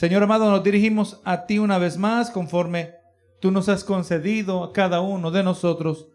Señor amado, nos dirigimos a ti una vez más conforme tú nos has concedido a cada uno de nosotros.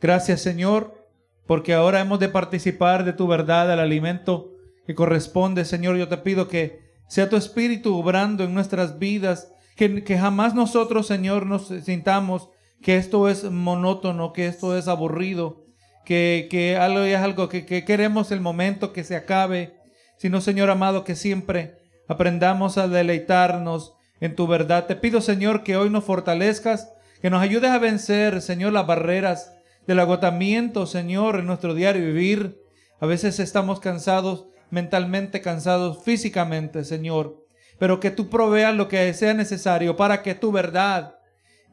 Gracias Señor, porque ahora hemos de participar de tu verdad, el alimento que corresponde. Señor, yo te pido que sea tu espíritu obrando en nuestras vidas, que, que jamás nosotros, Señor, nos sintamos que esto es monótono, que esto es aburrido, que, que algo es algo que, que queremos el momento que se acabe, sino, Señor amado, que siempre aprendamos a deleitarnos en tu verdad. Te pido, Señor, que hoy nos fortalezcas, que nos ayudes a vencer, Señor, las barreras del agotamiento, Señor, en nuestro diario vivir. A veces estamos cansados, mentalmente cansados, físicamente, Señor. Pero que tú proveas lo que sea necesario para que tu verdad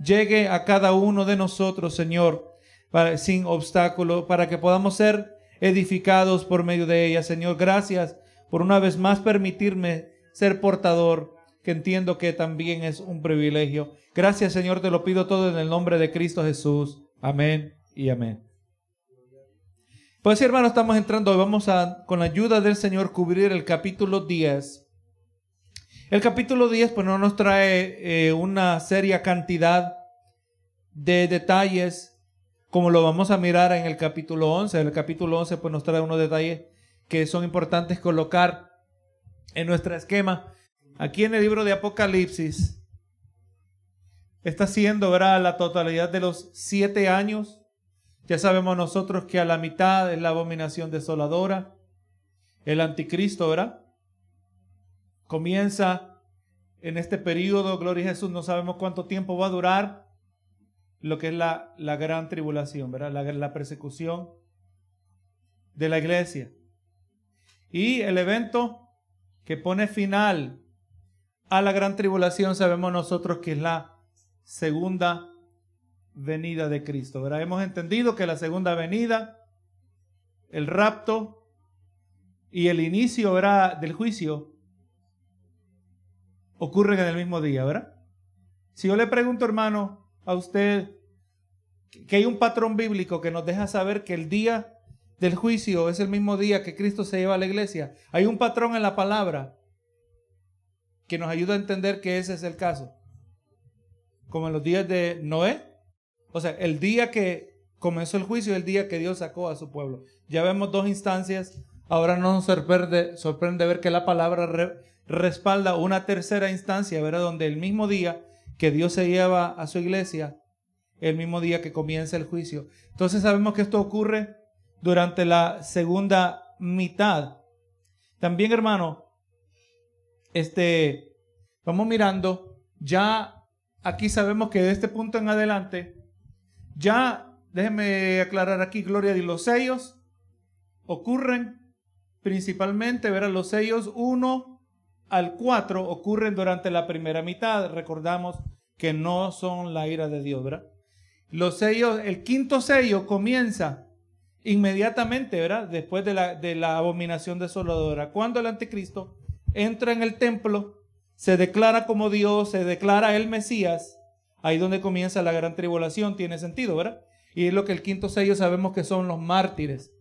llegue a cada uno de nosotros, Señor, sin obstáculo, para que podamos ser edificados por medio de ella, Señor. Gracias por una vez más permitirme ser portador, que entiendo que también es un privilegio. Gracias Señor, te lo pido todo en el nombre de Cristo Jesús. Amén y amén. Pues sí, hermano, estamos entrando, vamos a, con la ayuda del Señor, cubrir el capítulo 10. El capítulo 10, pues no nos trae eh, una seria cantidad de detalles, como lo vamos a mirar en el capítulo 11. El capítulo 11, pues nos trae unos detalles que son importantes colocar en nuestro esquema. Aquí en el libro de Apocalipsis está siendo, ¿verdad? La totalidad de los siete años. Ya sabemos nosotros que a la mitad es la abominación desoladora, el anticristo, ¿verdad? Comienza en este periodo, gloria a Jesús, no sabemos cuánto tiempo va a durar lo que es la, la gran tribulación, ¿verdad? La, la persecución de la iglesia. Y el evento que pone final a la gran tribulación, sabemos nosotros que es la segunda venida de Cristo. ¿verdad? Hemos entendido que la segunda venida, el rapto y el inicio del juicio ocurren en el mismo día, ¿verdad? Si yo le pregunto, hermano, a usted que hay un patrón bíblico que nos deja saber que el día del juicio es el mismo día que Cristo se lleva a la iglesia. Hay un patrón en la palabra que nos ayuda a entender que ese es el caso. Como en los días de Noé. O sea, el día que comenzó el juicio el día que Dios sacó a su pueblo. Ya vemos dos instancias. Ahora no nos sorprende, sorprende ver que la palabra respalda una tercera instancia, ¿verdad? Donde el mismo día que Dios se lleva a su iglesia, el mismo día que comienza el juicio. Entonces sabemos que esto ocurre durante la segunda mitad. También, hermano, este, vamos mirando, ya aquí sabemos que de este punto en adelante, ya, déjenme aclarar aquí, Gloria, de los sellos ocurren principalmente, verán, los sellos 1 al 4 ocurren durante la primera mitad. Recordamos que no son la ira de Dios, ¿verdad? Los sellos, el quinto sello comienza inmediatamente, ¿verdad? Después de la, de abominación desoladora. Cuando el anticristo entra en el templo, se declara como Dios, se declara el Mesías, ahí donde comienza la gran tribulación, tiene sentido, ¿verdad? Y es lo que el quinto sello sabemos que son los mártires.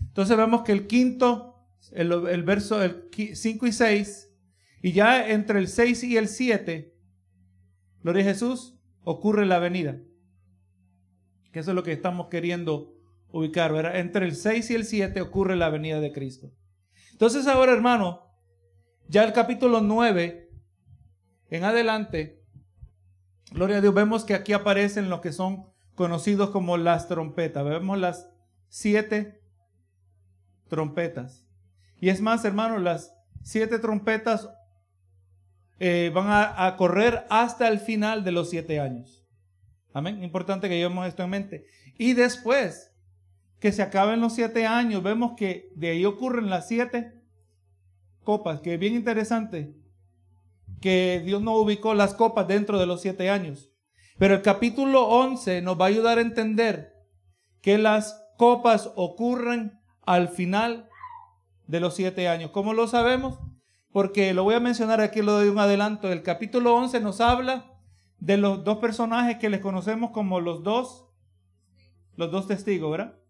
Entonces vemos que el quinto, el, el verso el 5 y 6, y ya entre el 6 y el 7, gloria a Jesús, ocurre la venida. Que eso es lo que estamos queriendo ubicar, ¿verdad? Entre el 6 y el 7 ocurre la venida de Cristo. Entonces ahora, hermano, ya el capítulo 9 en adelante, gloria a Dios, vemos que aquí aparecen lo que son conocidos como las trompetas. Vemos las siete trompetas. Y es más, hermano, las siete trompetas eh, van a, a, correr hasta el final de los siete años. Amén. Importante que llevemos esto en mente. Y después, que se acaben los siete años, vemos que de ahí ocurren las siete copas, que es bien interesante, que Dios no ubicó las copas dentro de los siete años. Pero el capítulo 11 nos va a ayudar a entender que las copas ocurren al final de los siete años. ¿Cómo lo sabemos? Porque lo voy a mencionar aquí, lo doy un adelanto. El capítulo 11 nos habla de los dos personajes que les conocemos como los dos, los dos testigos, ¿verdad?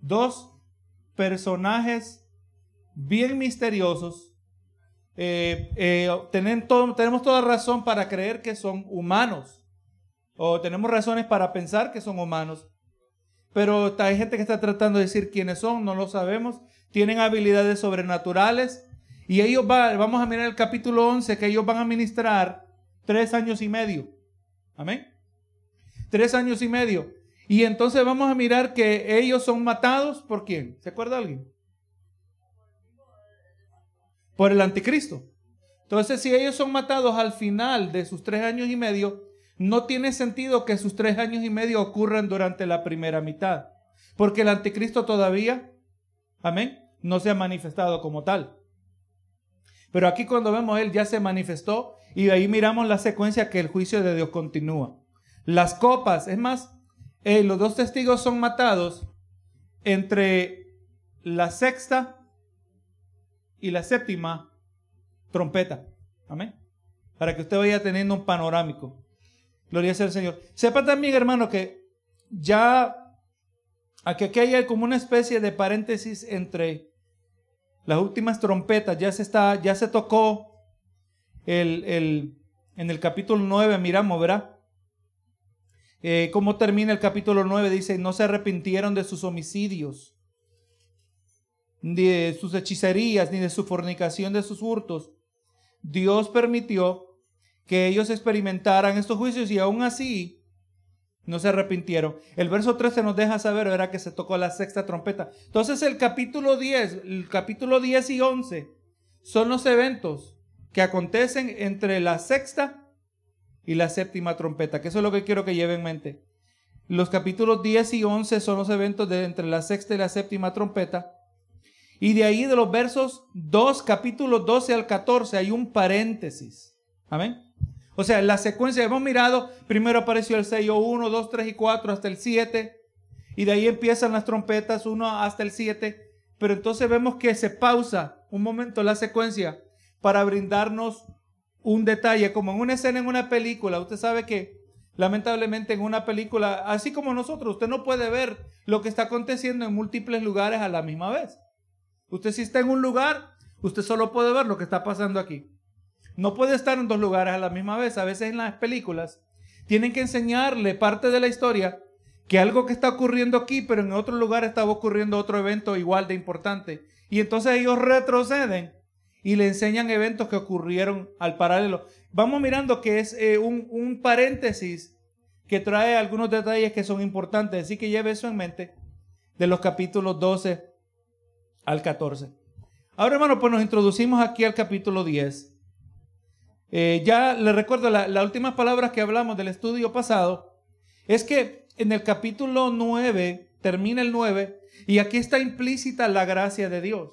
Dos personajes bien misteriosos, eh, eh, tenemos toda razón para creer que son humanos. O tenemos razones para pensar que son humanos. Pero hay gente que está tratando de decir quiénes son, no lo sabemos. Tienen habilidades sobrenaturales. Y ellos van, vamos a mirar el capítulo 11, que ellos van a ministrar tres años y medio. Amén. Tres años y medio. Y entonces vamos a mirar que ellos son matados por quién. ¿Se acuerda alguien? Por el anticristo. Entonces, si ellos son matados al final de sus tres años y medio, no tiene sentido que sus tres años y medio ocurran durante la primera mitad. Porque el anticristo todavía, amén, no se ha manifestado como tal. Pero aquí cuando vemos él ya se manifestó y ahí miramos la secuencia que el juicio de Dios continúa. Las copas, es más, eh, los dos testigos son matados entre la sexta y la séptima trompeta. Amén. Para que usted vaya teniendo un panorámico. Gloria sea al Señor. Sepa también, hermano, que ya aquí, aquí hay como una especie de paréntesis entre las últimas trompetas. Ya se está, ya se tocó el, el, en el capítulo 9, miramos, ¿verdad? Eh, ¿Cómo termina el capítulo 9? Dice, no se arrepintieron de sus homicidios, ni de sus hechicerías, ni de su fornicación, de sus hurtos. Dios permitió que ellos experimentaran estos juicios y aún así no se arrepintieron. El verso 13 nos deja saber, era que se tocó la sexta trompeta. Entonces el capítulo 10, el capítulo 10 y 11 son los eventos que acontecen entre la sexta y la séptima trompeta, que eso es lo que quiero que lleven en mente. Los capítulos 10 y 11 son los eventos de entre la sexta y la séptima trompeta. Y de ahí de los versos 2, capítulos 12 al 14, hay un paréntesis. Amén. O sea, la secuencia hemos mirado, primero apareció el sello 1, 2, 3 y 4 hasta el 7. Y de ahí empiezan las trompetas 1 hasta el 7. Pero entonces vemos que se pausa un momento la secuencia para brindarnos un detalle, como en una escena en una película. Usted sabe que lamentablemente en una película, así como nosotros, usted no puede ver lo que está aconteciendo en múltiples lugares a la misma vez. Usted si está en un lugar, usted solo puede ver lo que está pasando aquí. No puede estar en dos lugares a la misma vez. A veces en las películas tienen que enseñarle parte de la historia que algo que está ocurriendo aquí, pero en otro lugar estaba ocurriendo otro evento igual de importante. Y entonces ellos retroceden y le enseñan eventos que ocurrieron al paralelo. Vamos mirando que es eh, un, paréntesis que trae algunos detalles que son importantes, así que lleve eso en mente de los capítulos 12 al 14. Ahora, hermano, pues nos introducimos aquí al capítulo 10. Eh, ya le recuerdo las últimas palabras que hablamos del estudio pasado, es que en el capítulo 9, termina el 9, y aquí está implícita la gracia de Dios.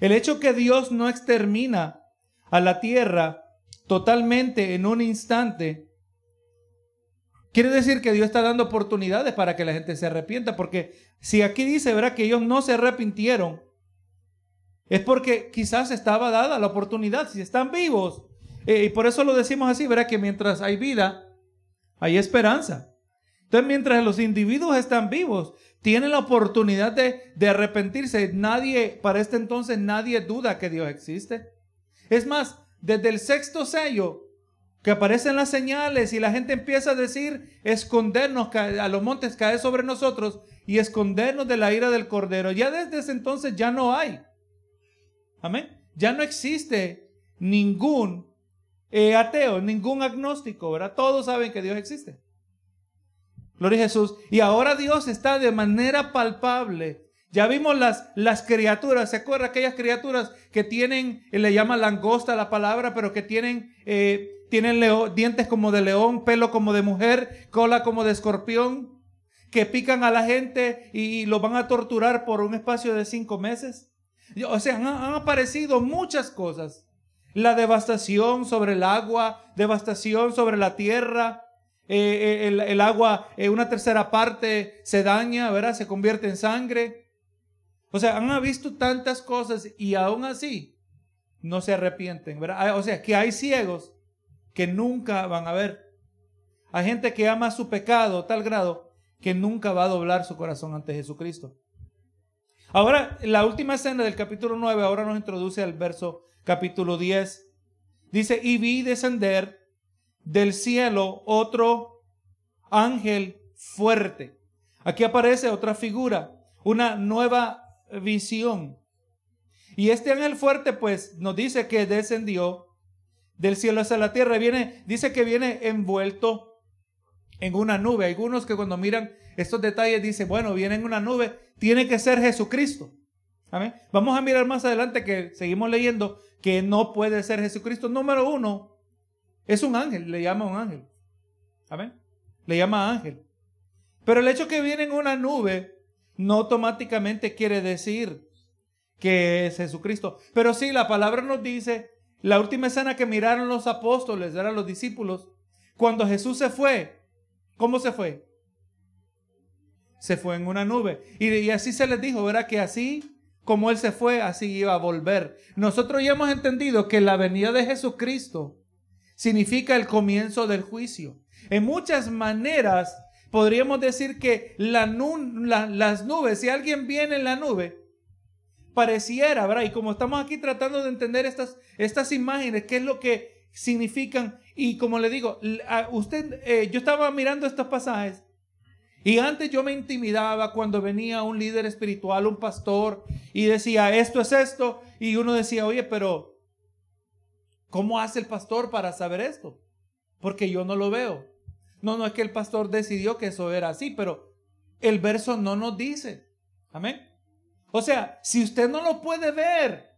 El hecho que Dios no extermina a la tierra totalmente en un instante, quiere decir que Dios está dando oportunidades para que la gente se arrepienta, porque si aquí dice, ¿verdad? Que ellos no se arrepintieron, es porque quizás estaba dada la oportunidad, si están vivos. Eh, y por eso lo decimos así, ¿verdad? Que mientras hay vida, hay esperanza. Entonces, mientras los individuos están vivos, tienen la oportunidad de, de, arrepentirse. Nadie, para este entonces, nadie duda que Dios existe. Es más, desde el sexto sello, que aparecen las señales y la gente empieza a decir, escondernos, a los montes caer sobre nosotros y escondernos de la ira del Cordero. Ya desde ese entonces ya no hay. Amén. Ya no existe ningún eh, ateo, ningún agnóstico, ¿verdad? Todos saben que Dios existe. Gloria a Jesús. Y ahora Dios está de manera palpable. Ya vimos las, las criaturas, ¿se acuerdan aquellas criaturas que tienen, eh, le llama langosta la palabra, pero que tienen, eh, tienen dientes como de león, pelo como de mujer, cola como de escorpión, que pican a la gente y, lo van a torturar por un espacio de cinco meses? O sea, han, han aparecido muchas cosas. La devastación sobre el agua, devastación sobre la tierra, eh, eh, el, agua, en una tercera parte se daña, ¿verdad? Se convierte en sangre. O sea, han visto tantas cosas y aún así no se arrepienten, ¿verdad? O sea, que hay ciegos que nunca van a ver. Hay gente que ama su pecado tal grado que nunca va a doblar su corazón ante Jesucristo. Ahora, la última escena del capítulo 9 ahora nos introduce al verso capítulo 10. Dice, y vi descender del cielo otro ángel fuerte. Aquí aparece otra figura, una nueva visión. Y este ángel fuerte pues nos dice que descendió del cielo hacia la tierra. Viene, dice que viene envuelto en una nube. Algunos que cuando miran estos detalles dicen, bueno, viene en una nube, tiene que ser Jesucristo. Amén. Vamos a mirar más adelante que seguimos leyendo que no puede ser Jesucristo. Número uno, es un ángel, le llama un ángel. Amén. Le llama ángel. Pero el hecho que viene en una nube no automáticamente quiere decir que es Jesucristo. Pero sí, la palabra nos dice, la última escena que miraron los apóstoles, eran los discípulos, cuando Jesús se fue, ¿cómo se fue? Se fue en una nube. Y, y así se les dijo, ¿verdad? Que así como Él se fue, así iba a volver. Nosotros ya hemos entendido que la venida de Jesucristo significa el comienzo del juicio. En muchas maneras podríamos decir que la las nubes, si alguien viene en la nube, pareciera, ¿verdad? Y como estamos aquí tratando de entender estas, estas imágenes, qué es lo que significan, y como le digo, usted, eh, yo estaba mirando estos pasajes y antes yo me intimidaba cuando venía un líder espiritual, un pastor, y decía, esto es esto. Y uno decía, oye, pero ¿cómo hace el pastor para saber esto? Porque yo no lo veo. No, no es que el pastor decidió que eso era así, pero el verso no nos dice. Amén. O sea, si usted no lo puede ver,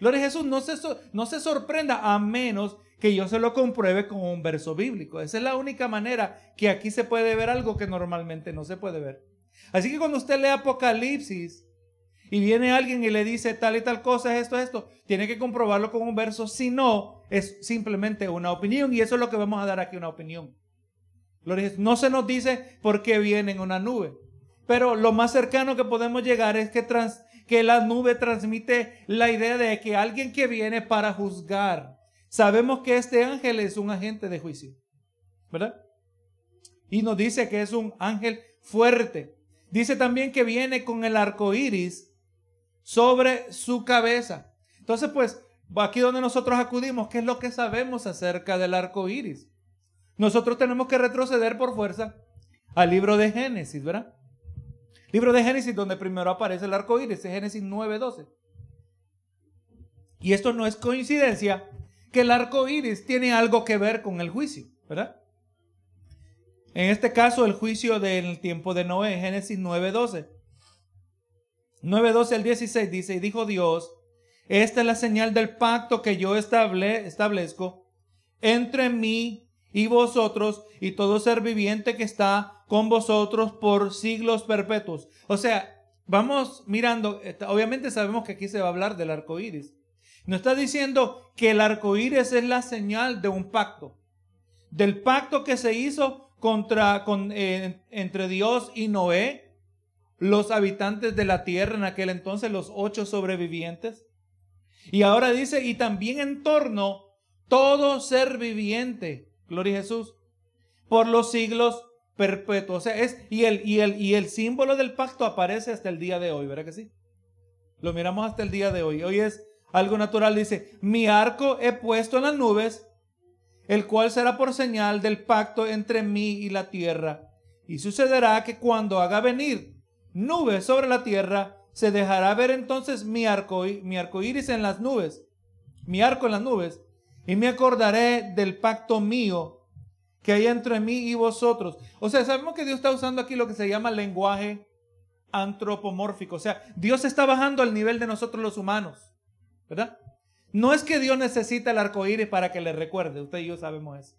Gloria a Jesús, no se, no se sorprenda a menos que yo se lo compruebe con un verso bíblico. Esa es la única manera que aquí se puede ver algo que normalmente no se puede ver. Así que cuando usted lee Apocalipsis y viene alguien y le dice tal y tal cosa, esto, esto, tiene que comprobarlo con un verso. Si no, es simplemente una opinión y eso es lo que vamos a dar aquí, una opinión. No se nos dice por qué viene en una nube. Pero lo más cercano que podemos llegar es que, que la nube transmite la idea de que alguien que viene para juzgar Sabemos que este ángel es un agente de juicio, ¿verdad? Y nos dice que es un ángel fuerte. Dice también que viene con el arco iris sobre su cabeza. Entonces, pues, aquí donde nosotros acudimos, ¿qué es lo que sabemos acerca del arco iris? Nosotros tenemos que retroceder por fuerza al libro de Génesis, ¿verdad? Libro de Génesis, donde primero aparece el arco iris, es Génesis 9:12. Y esto no es coincidencia, que el arco iris tiene algo que ver con el juicio, ¿verdad? En este caso, el juicio del tiempo de Noé, Génesis 9:12. 9:12 al 16 dice: Y dijo Dios: Esta es la señal del pacto que yo estable, establezco entre mí y vosotros y todo ser viviente que está con vosotros por siglos perpetuos. O sea, vamos mirando, obviamente sabemos que aquí se va a hablar del arco iris. No está diciendo que el arco iris es la señal de un pacto. Del pacto que se hizo contra, con, eh, entre Dios y Noé, los habitantes de la tierra en aquel entonces, los ocho sobrevivientes. Y ahora dice, y también en torno todo ser viviente, gloria a Jesús, por los siglos perpetuos. O sea, es, y el, y el, y el símbolo del pacto aparece hasta el día de hoy, ¿verdad que sí? Lo miramos hasta el día de hoy. Hoy es algo natural dice, mi arco he puesto en las nubes, el cual será por señal del pacto entre mí y la tierra. Y sucederá que cuando haga venir nubes sobre la tierra, se dejará ver entonces mi arco, mi arco iris en las nubes, mi arco en las nubes, y me acordaré del pacto mío que hay entre mí y vosotros. O sea, sabemos que Dios está usando aquí lo que se llama lenguaje antropomórfico. O sea, Dios está bajando al nivel de nosotros los humanos. ¿verdad? No es que Dios necesita el arco iris para que le recuerde, usted y yo sabemos eso.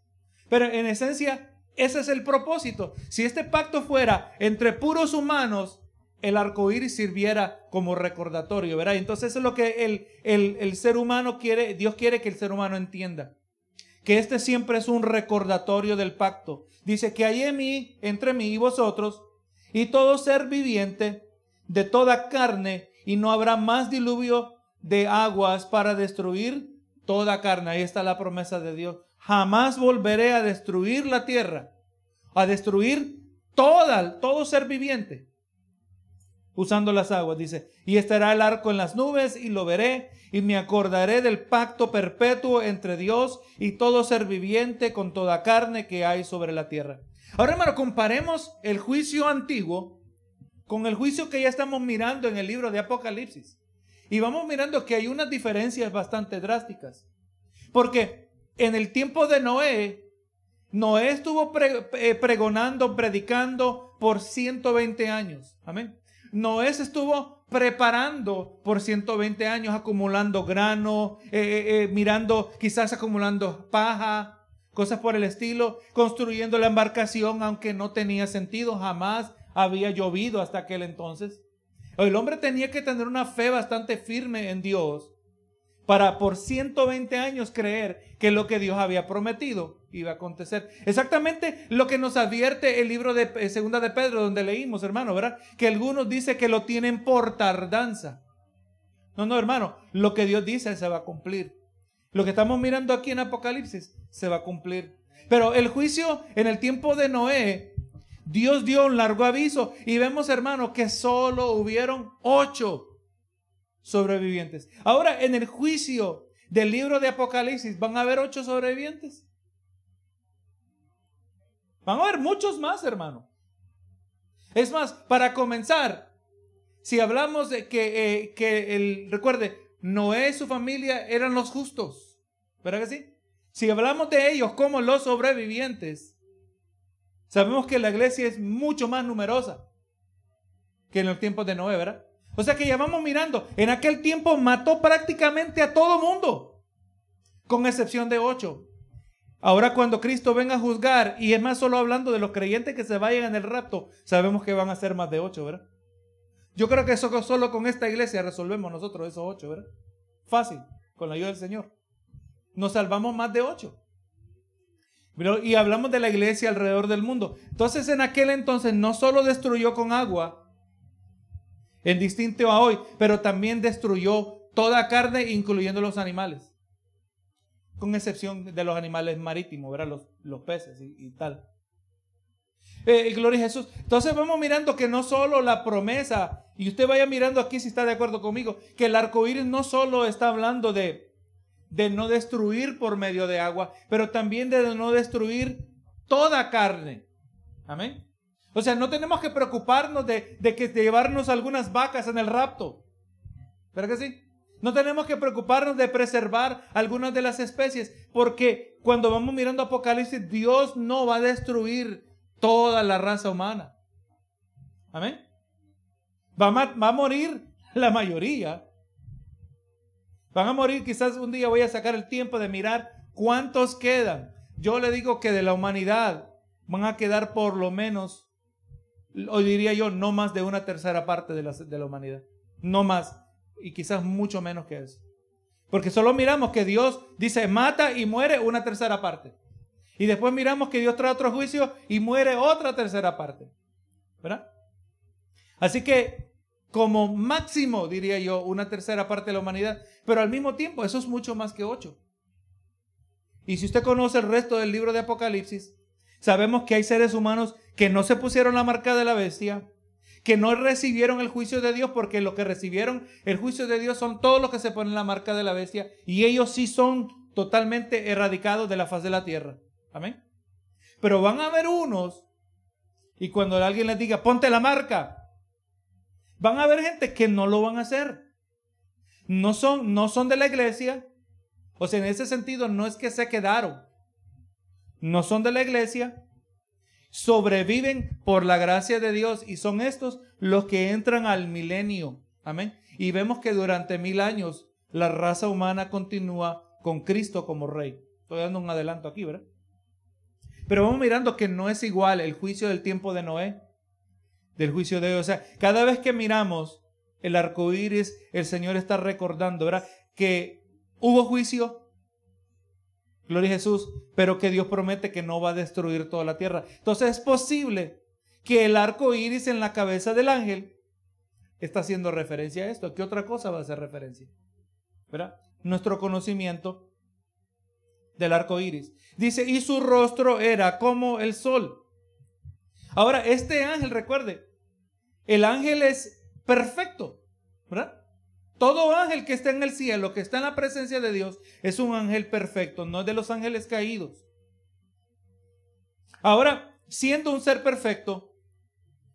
Pero en esencia, ese es el propósito. Si este pacto fuera entre puros humanos, el arco iris sirviera como recordatorio, ¿verdad? Entonces, es lo que el, el, el ser humano quiere, Dios quiere que el ser humano entienda. Que este siempre es un recordatorio del pacto. Dice que hay en mí, entre mí y vosotros, y todo ser viviente de toda carne, y no habrá más diluvio de aguas para destruir toda carne. Ahí está la promesa de Dios. Jamás volveré a destruir la tierra, a destruir toda, todo ser viviente. Usando las aguas, dice, y estará el arco en las nubes y lo veré y me acordaré del pacto perpetuo entre Dios y todo ser viviente con toda carne que hay sobre la tierra. Ahora, hermano, comparemos el juicio antiguo con el juicio que ya estamos mirando en el libro de Apocalipsis. Y vamos mirando que hay unas diferencias bastante drásticas. Porque en el tiempo de Noé, Noé estuvo eh, pregonando, predicando por 120 años. Amén. Noé se estuvo preparando por 120 años, acumulando grano, eh, eh, mirando, quizás acumulando paja, cosas por el estilo, construyendo la embarcación, aunque no tenía sentido, jamás había llovido hasta aquel entonces. El hombre tenía que tener una fe bastante firme en Dios para por 120 años creer que lo que Dios había prometido iba a acontecer. Exactamente lo que nos advierte el libro de eh, Segunda de Pedro, donde leímos, hermano, ¿verdad? Que algunos dicen que lo tienen por tardanza. No, no, hermano, lo que Dios dice se va a cumplir. Lo que estamos mirando aquí en Apocalipsis se va a cumplir. Pero el juicio en el tiempo de Noé Dios dio un largo aviso y vemos, hermanos, que solo hubieron ocho sobrevivientes. Ahora, en el juicio del libro de Apocalipsis, ¿van a haber ocho sobrevivientes? Van a haber muchos más, hermano. Es más, para comenzar, si hablamos de que, eh, que el, recuerde, Noé y su familia eran los justos, ¿verdad que sí? Si hablamos de ellos como los sobrevivientes, Sabemos que la iglesia es mucho más numerosa que en los tiempos de Noé, ¿verdad? O sea que ya vamos mirando, en aquel tiempo mató prácticamente a todo mundo, con excepción de ocho. Ahora cuando Cristo venga a juzgar, y es más solo hablando de los creyentes que se vayan en el rapto, sabemos que van a ser más de ocho, ¿verdad? Yo creo que eso solo con esta iglesia resolvemos nosotros esos ocho, ¿verdad? Fácil, con la ayuda del Señor. Nos salvamos más de ocho y hablamos de la iglesia alrededor del mundo. Entonces en aquel entonces no solo destruyó con agua, en distinto a hoy, pero también destruyó toda carne, incluyendo los animales. Con excepción de los animales marítimos, ¿verdad? Los, los peces y, tal. Eh, gloria a Jesús. Entonces vamos mirando que no solo la promesa, y usted vaya mirando aquí si está de acuerdo conmigo, que el arco iris no solo está hablando de, de no destruir por medio de agua, pero también de no destruir toda carne. Amén. O sea, no tenemos que preocuparnos de, de, que, llevarnos algunas vacas en el rapto. ¿Verdad que sí? No tenemos que preocuparnos de preservar algunas de las especies, porque cuando vamos mirando Apocalipsis, Dios no va a destruir toda la raza humana. Amén. Va a morir la mayoría, Van a morir, quizás un día voy a sacar el tiempo de mirar cuántos quedan. Yo le digo que de la humanidad van a quedar por lo menos, o diría yo, no más de una tercera parte de la, de la humanidad. No más. Y quizás mucho menos que eso. Porque solo miramos que Dios dice mata y muere una tercera parte. Y después miramos que Dios trae otro juicio y muere otra tercera parte. ¿Verdad? Así que como máximo, diría yo, una tercera parte de la humanidad. Pero al mismo tiempo, eso es mucho más que ocho. Y si usted conoce el resto del libro de Apocalipsis, sabemos que hay seres humanos que no se pusieron la marca de la bestia, que no recibieron el juicio de Dios, porque lo que recibieron el juicio de Dios son todos los que se ponen la marca de la bestia, y ellos sí son totalmente erradicados de la faz de la tierra. Amén. Pero van a haber unos, y cuando alguien les diga, ponte la marca, Van a haber gente que no lo van a hacer. No son, no son de la iglesia. O sea, en ese sentido no es que se quedaron. No son de la iglesia. Sobreviven por la gracia de Dios y son estos los que entran al milenio. Amén. Y vemos que durante mil años la raza humana continúa con Cristo como rey. Estoy dando un adelanto aquí, ¿verdad? Pero vamos mirando que no es igual el juicio del tiempo de Noé del juicio de Dios. O sea, cada vez que miramos el arco iris, el Señor está recordando, ¿verdad? Que hubo juicio, gloria a Jesús, pero que Dios promete que no va a destruir toda la tierra. Entonces es posible que el arco iris en la cabeza del ángel está haciendo referencia a esto. ¿Qué otra cosa va a hacer referencia? ¿Verdad? Nuestro conocimiento del arco iris. Dice, y su rostro era como el sol. Ahora, este ángel, recuerde, el ángel es perfecto, ¿verdad? Todo ángel que está en el cielo, que está en la presencia de Dios, es un ángel perfecto, no de los ángeles caídos. Ahora, siendo un ser perfecto,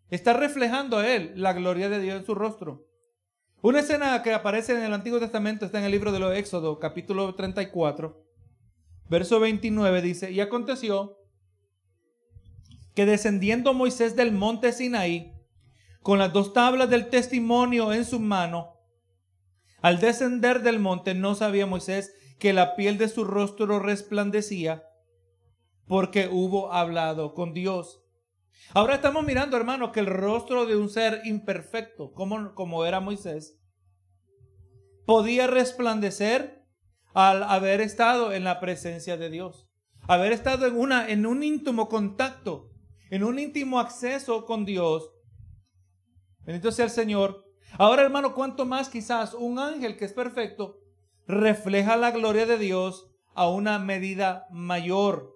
está reflejando a él la gloria de Dios en su rostro. Una escena que aparece en el Antiguo Testamento está en el libro de los Éxodo, capítulo 34, verso 29, dice, y aconteció que descendiendo Moisés del monte Sinaí, con las dos tablas del testimonio en su mano, al descender del monte no sabía Moisés que la piel de su rostro resplandecía porque hubo hablado con Dios. Ahora estamos mirando, hermano, que el rostro de un ser imperfecto, como, como era Moisés, podía resplandecer al haber estado en la presencia de Dios, haber estado en, una, en un íntimo contacto, en un íntimo acceso con Dios. Bendito sea el Señor. Ahora, hermano, cuánto más quizás un ángel que es perfecto refleja la gloria de Dios a una medida mayor.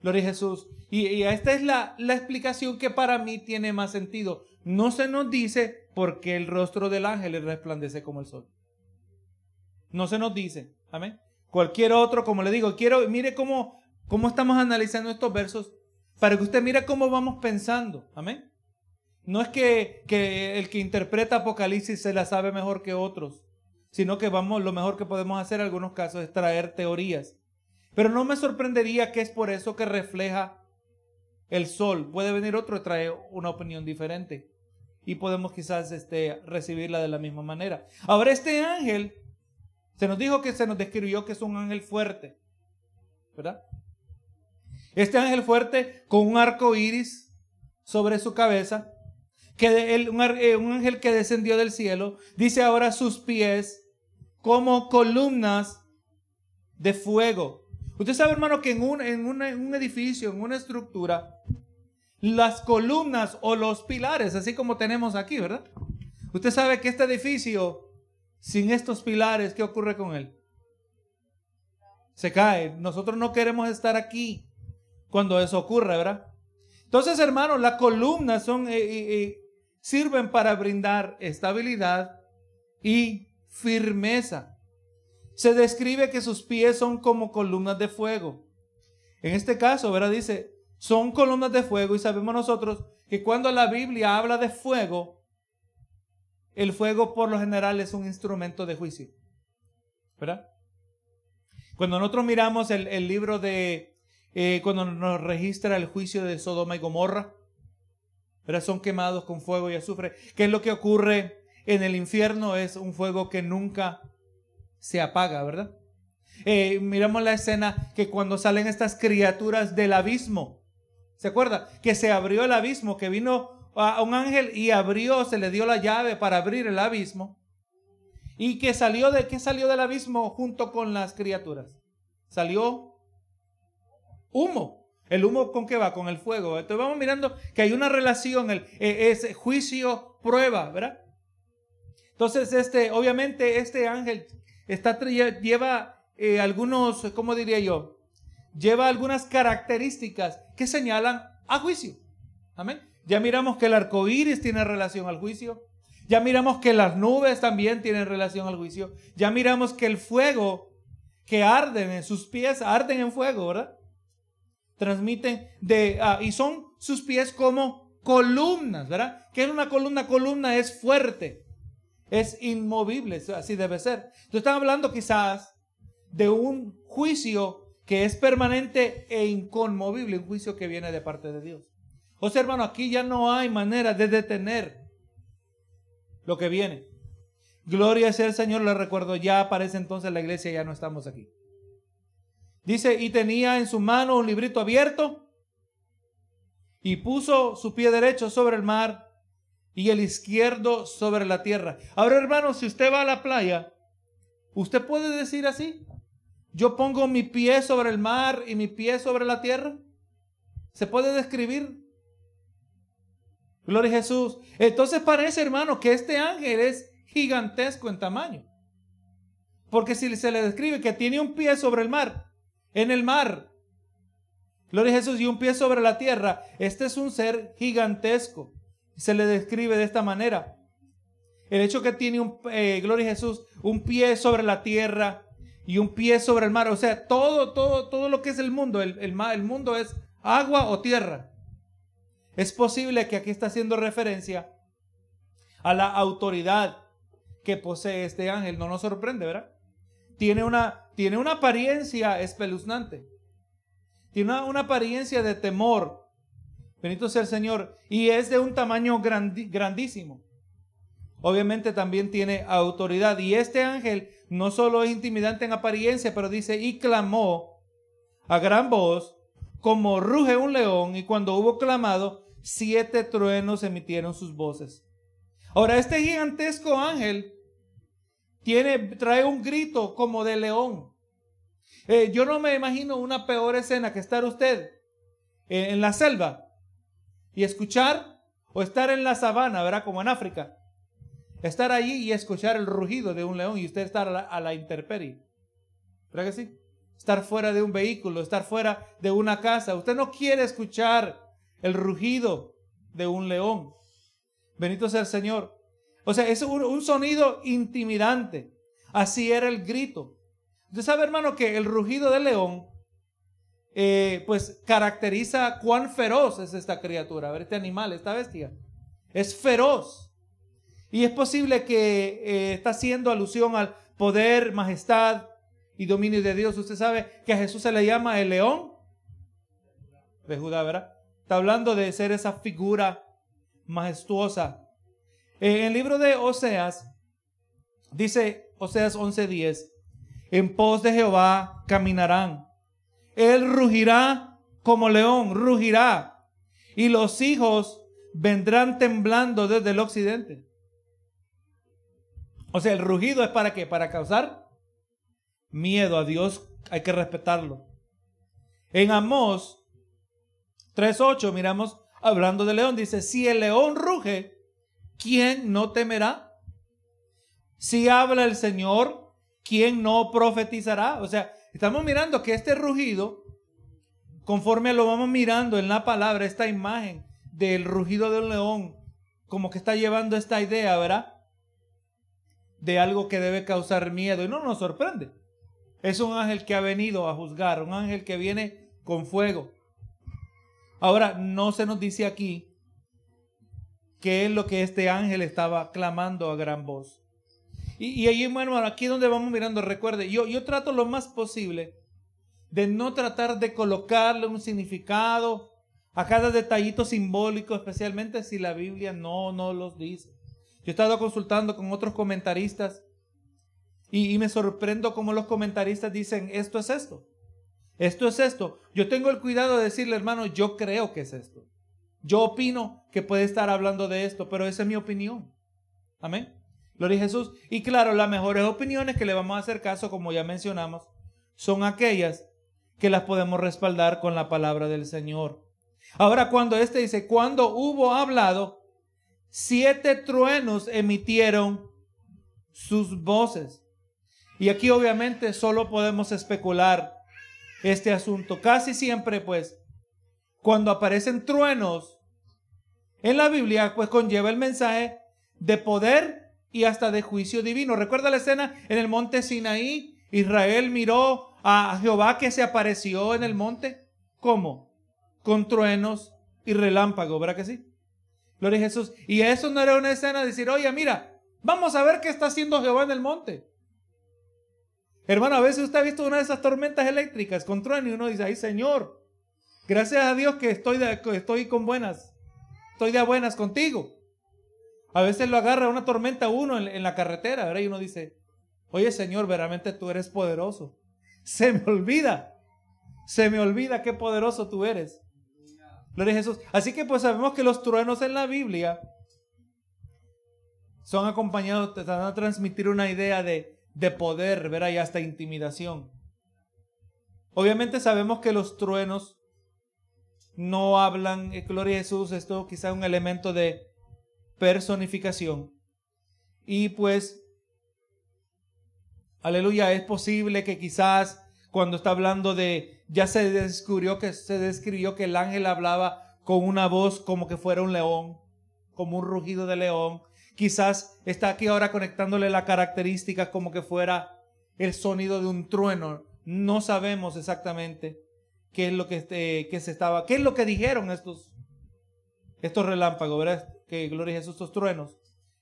Gloria a Jesús. Y, esta es la, explicación que para mí tiene más sentido. No se nos dice por qué el rostro del ángel resplandece como el sol. No se nos dice. Amén. Cualquier otro, como le digo, quiero, mire cómo, cómo estamos analizando estos versos para que usted mire cómo vamos pensando. Amén. No es que, el que interpreta Apocalipsis se la sabe mejor que otros, sino que vamos, lo mejor que podemos hacer en algunos casos es traer teorías. Pero no me sorprendería que es por eso que refleja el sol. Puede venir otro y trae una opinión diferente. Y podemos quizás este, recibirla de la misma manera. Ahora, este ángel, se nos dijo que se nos describió que es un ángel fuerte. ¿Verdad? Este ángel fuerte con un arco iris sobre su cabeza que eh, un, ángel que descendió del cielo, dice ahora sus pies como columnas de fuego. Usted sabe, hermano, que en un, en un edificio, en una estructura, las columnas o los pilares, así como tenemos aquí, ¿verdad? Usted sabe que este edificio, sin estos pilares, ¿qué ocurre con él? Se cae. Nosotros no queremos estar aquí cuando eso ocurre, ¿verdad? Entonces, hermano, las columnas son eh, eh, sirven para brindar estabilidad y firmeza. Se describe que sus pies son como columnas de fuego. En este caso, ¿verdad? Dice, son columnas de fuego y sabemos nosotros que cuando la Biblia habla de fuego, el fuego por lo general es un instrumento de juicio. ¿Verdad? Cuando nosotros miramos el, libro de, eh, cuando nos registra el juicio de Sodoma y Gomorra, son quemados con fuego y azufre. ¿Qué es lo que ocurre en el infierno? Es un fuego que nunca se apaga, ¿verdad? Eh, miramos la escena que cuando salen estas criaturas del abismo, ¿se acuerda? Que se abrió el abismo, que vino a un ángel y abrió, se le dio la llave para abrir el abismo. Y que salió de, ¿qué salió del abismo junto con las criaturas? Salió humo. ¿El humo con qué va? Con el fuego. Entonces vamos mirando que hay una relación, el, e, es juicio, prueba, ¿verdad? Entonces, este, obviamente, este ángel está, lleva eh, algunos, ¿cómo diría yo? Lleva algunas características que señalan a juicio. Amén. Ya miramos que el arco iris tiene relación al juicio. Ya miramos que las nubes también tienen relación al juicio. Ya miramos que el fuego que arden en sus pies arden en fuego, ¿verdad? Transmiten de, ah, y son sus pies como columnas, ¿verdad? ¿Qué es una columna? Columna es fuerte, es inmovible, así debe ser. Entonces están hablando quizás de un juicio que es permanente e inconmovible, un juicio que viene de parte de Dios. O sea, hermano, aquí ya no hay manera de detener lo que viene. Gloria sea el Señor, le recuerdo, ya aparece entonces la iglesia, ya no estamos aquí. Dice, y tenía en su mano un librito abierto y puso su pie derecho sobre el mar y el izquierdo sobre la tierra. Ahora, hermano, si usted va a la playa, ¿usted puede decir así? Yo pongo mi pie sobre el mar y mi pie sobre la tierra. ¿Se puede describir? Gloria a Jesús. Entonces parece, hermano, que este ángel es gigantesco en tamaño. Porque si se le describe que tiene un pie sobre el mar en el mar. Gloria a Jesús y un pie sobre la tierra. Este es un ser gigantesco. Se le describe de esta manera. El hecho que tiene un, eh, gloria a Jesús, un pie sobre la tierra y un pie sobre el mar. O sea, todo, todo, todo lo que es el mundo. El, el, el mundo es agua o tierra. Es posible que aquí está haciendo referencia a la autoridad que posee este ángel. No nos sorprende, ¿verdad? Tiene una, tiene una apariencia espeluznante. Tiene una, apariencia de temor. Benito sea el Señor. Y es de un tamaño grandísimo. Obviamente también tiene autoridad. Y este ángel no solo es intimidante en apariencia, pero dice, y clamó a gran voz, como ruge un león, y cuando hubo clamado, siete truenos emitieron sus voces. Ahora, este gigantesco ángel tiene, trae un grito como de león. Eh, yo no me imagino una peor escena que estar usted en, la selva y escuchar, o estar en la sabana, ¿verdad? Como en África. Estar allí y escuchar el rugido de un león y usted estar a la, a la intemperie. ¿Verdad que sí? Estar fuera de un vehículo, estar fuera de una casa. Usted no quiere escuchar el rugido de un león. Benito sea el Señor. O sea, es un, sonido intimidante. Así era el grito. Usted sabe, hermano, que el rugido del león, eh, pues caracteriza cuán feroz es esta criatura, a ver, este animal, esta bestia. Es feroz. Y es posible que eh, está haciendo alusión al poder, majestad y dominio de Dios. Usted sabe que a Jesús se le llama el león de Judá, ¿verdad? Está hablando de ser esa figura majestuosa. En el libro de Oseas, dice Oseas 11:10, en pos de Jehová caminarán. Él rugirá como león, rugirá. Y los hijos vendrán temblando desde el occidente. O sea, el rugido es para qué? Para causar miedo a Dios. Hay que respetarlo. En Amós 3.8 miramos hablando de león. Dice, si el león ruge, ¿quién no temerá? Si habla el Señor, ¿quién no profetizará? O sea, estamos mirando que este rugido, conforme lo vamos mirando en la palabra, esta imagen del rugido del león, como que está llevando esta idea, ¿verdad? De algo que debe causar miedo. Y no nos sorprende. Es un ángel que ha venido a juzgar, un ángel que viene con fuego. Ahora, no se nos dice aquí qué es lo que este ángel estaba clamando a gran voz. Y, y ahí, bueno, aquí donde vamos mirando, recuerde, yo, yo trato lo más posible de no tratar de colocarle un significado a cada detallito simbólico, especialmente si la Biblia no, no los dice. Yo he estado consultando con otros comentaristas y, y me sorprendo cómo los comentaristas dicen, esto es esto. Esto es esto. Yo tengo el cuidado de decirle, hermano, yo creo que es esto. Yo opino que puede estar hablando de esto, pero esa es mi opinión. Amén. Gloria a Jesús. Y claro, las mejores opiniones que le vamos a hacer caso, como ya mencionamos, son aquellas que las podemos respaldar con la palabra del Señor. Ahora, cuando este dice, cuando hubo hablado, siete truenos emitieron sus voces. Y aquí obviamente solo podemos especular este asunto. Casi siempre, pues, cuando aparecen truenos en la Biblia, pues conlleva el mensaje de poder y hasta de juicio divino. Recuerda la escena en el monte Sinaí. Israel miró a Jehová que se apareció en el monte. ¿Cómo? Con truenos y relámpagos, ¿verdad que sí? Gloria a Jesús. Y eso no era una escena de decir, oye, mira, vamos a ver qué está haciendo Jehová en el monte. Hermano, a veces usted ha visto una de esas tormentas eléctricas con trueno y uno dice, ay Señor, gracias a Dios que estoy, de, estoy con buenas, estoy de buenas contigo. A veces lo agarra una tormenta uno en, la carretera, ¿verdad? Y uno dice, oye Señor, verdaderamente tú eres poderoso. Se me olvida, se me olvida qué poderoso tú eres. Gloria a Jesús. Así que pues sabemos que los truenos en la Biblia son acompañados, te van a transmitir una idea de, de poder, ¿verdad? Y hasta intimidación. Obviamente sabemos que los truenos no hablan, eh, gloria a Jesús, esto quizá un elemento de personificación. Y pues, aleluya, es posible que quizás cuando está hablando de, ya se descubrió que se describió que el ángel hablaba con una voz como que fuera un león, como un rugido de león, Quizás está aquí ahora conectándole la característica como que fuera el sonido de un trueno. No sabemos exactamente qué es lo que, este, que se estaba, qué es lo que dijeron estos, estos relámpagos, ¿verdad? Que gloria a Jesús, estos truenos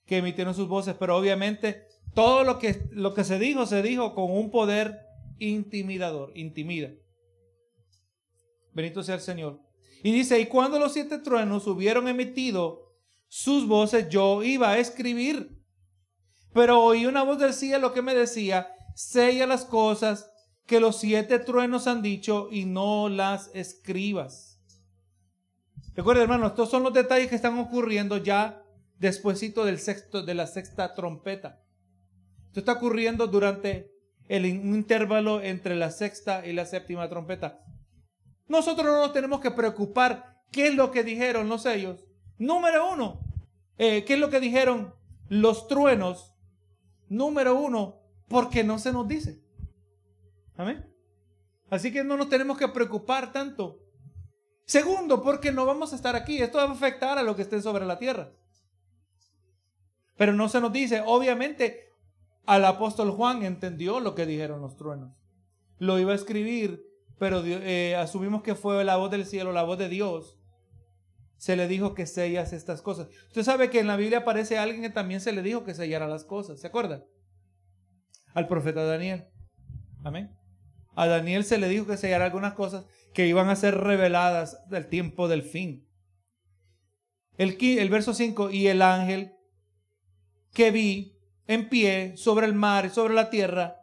que emitieron sus voces, pero obviamente todo lo que, lo que se dijo, se dijo con un poder intimidador, intimida. Benito sea el Señor. Y dice, y cuando los siete truenos hubieron emitido sus voces, yo iba a escribir. Pero oí una voz del cielo que me decía, sella las cosas que los siete truenos han dicho y no las escribas. Recuerden, hermanos, estos son los detalles que están ocurriendo ya despuesito del sexto, de la sexta trompeta. Esto está ocurriendo durante el intervalo entre la sexta y la séptima trompeta. Nosotros no nos tenemos que preocupar qué es lo que dijeron los sellos. Número uno, eh, qué es lo que dijeron los truenos. Número uno, porque no se nos dice. Amén. Así que no nos tenemos que preocupar tanto. Segundo, porque no vamos a estar aquí. Esto va a afectar a lo que esté sobre la tierra. Pero no se nos dice, obviamente, al apóstol Juan entendió lo que dijeron los truenos. Lo iba a escribir, pero eh, asumimos que fue la voz del cielo, la voz de Dios. Se le dijo que sellas estas cosas. Usted sabe que en la Biblia aparece alguien que también se le dijo que sellara las cosas. ¿Se acuerda? Al profeta Daniel. Amén. A Daniel se le dijo que sellara algunas cosas que iban a ser reveladas del tiempo del fin. El, el verso 5, y el ángel que vi en pie sobre el mar y sobre la tierra,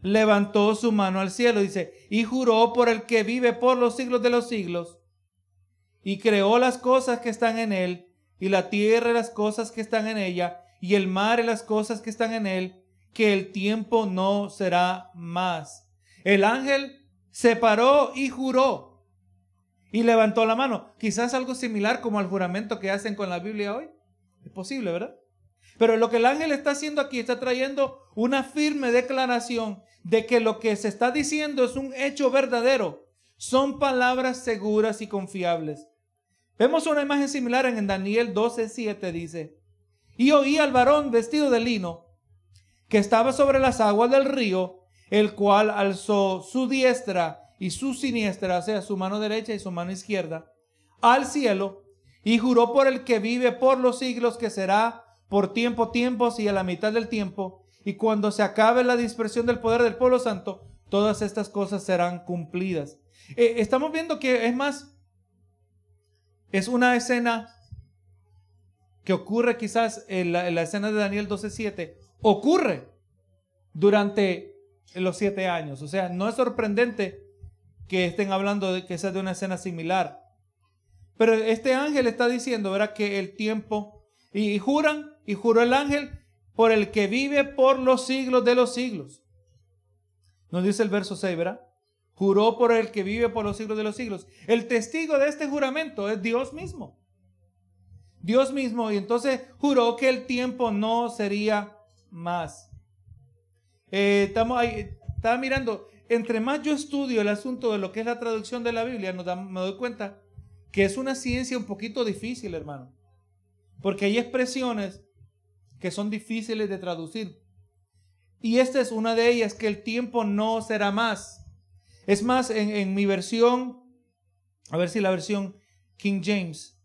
levantó su mano al cielo, dice, y juró por el que vive por los siglos de los siglos, y creó las cosas que están en él, y la tierra y las cosas que están en ella, y el mar y las cosas que están en él, que el tiempo no será más. El ángel se paró y juró, y levantó la mano. Quizás algo similar como al juramento que hacen con la Biblia hoy. Es posible, ¿verdad? Pero lo que el ángel está haciendo aquí está trayendo una firme declaración de que lo que se está diciendo es un hecho verdadero. Son palabras seguras y confiables. Vemos una imagen similar en Daniel 12:7 dice, y oí al varón vestido de lino que estaba sobre las aguas del río, el cual alzó su diestra y su siniestra, o sea, su mano derecha y su mano izquierda, al cielo, y juró por el que vive por los siglos que será por tiempo, tiempos y a la mitad del tiempo, y cuando se acabe la dispersión del poder del pueblo santo, todas estas cosas serán cumplidas. Eh, estamos viendo que es más, es una escena que ocurre quizás en la, escena de Daniel 12.7, ocurre durante los siete años. O sea, no es sorprendente que estén hablando de que sea de una escena similar. Pero este ángel está diciendo, ¿verdad? Que el tiempo, y juran y juró el ángel por el que vive por los siglos de los siglos. Nos dice el verso 6, ¿verdad? Juró por el que vive por los siglos de los siglos. El testigo de este juramento es Dios mismo. Dios mismo. Y entonces juró que el tiempo no sería más. Eh, estamos ahí, estaba mirando, entre más yo estudio el asunto de lo que es la traducción de la Biblia, nos me doy cuenta que es una ciencia un poquito difícil, hermano. Porque hay expresiones que son difíciles de traducir. Y esta es una de ellas, que el tiempo no será más. Es más, en, mi versión, a ver si la versión King James,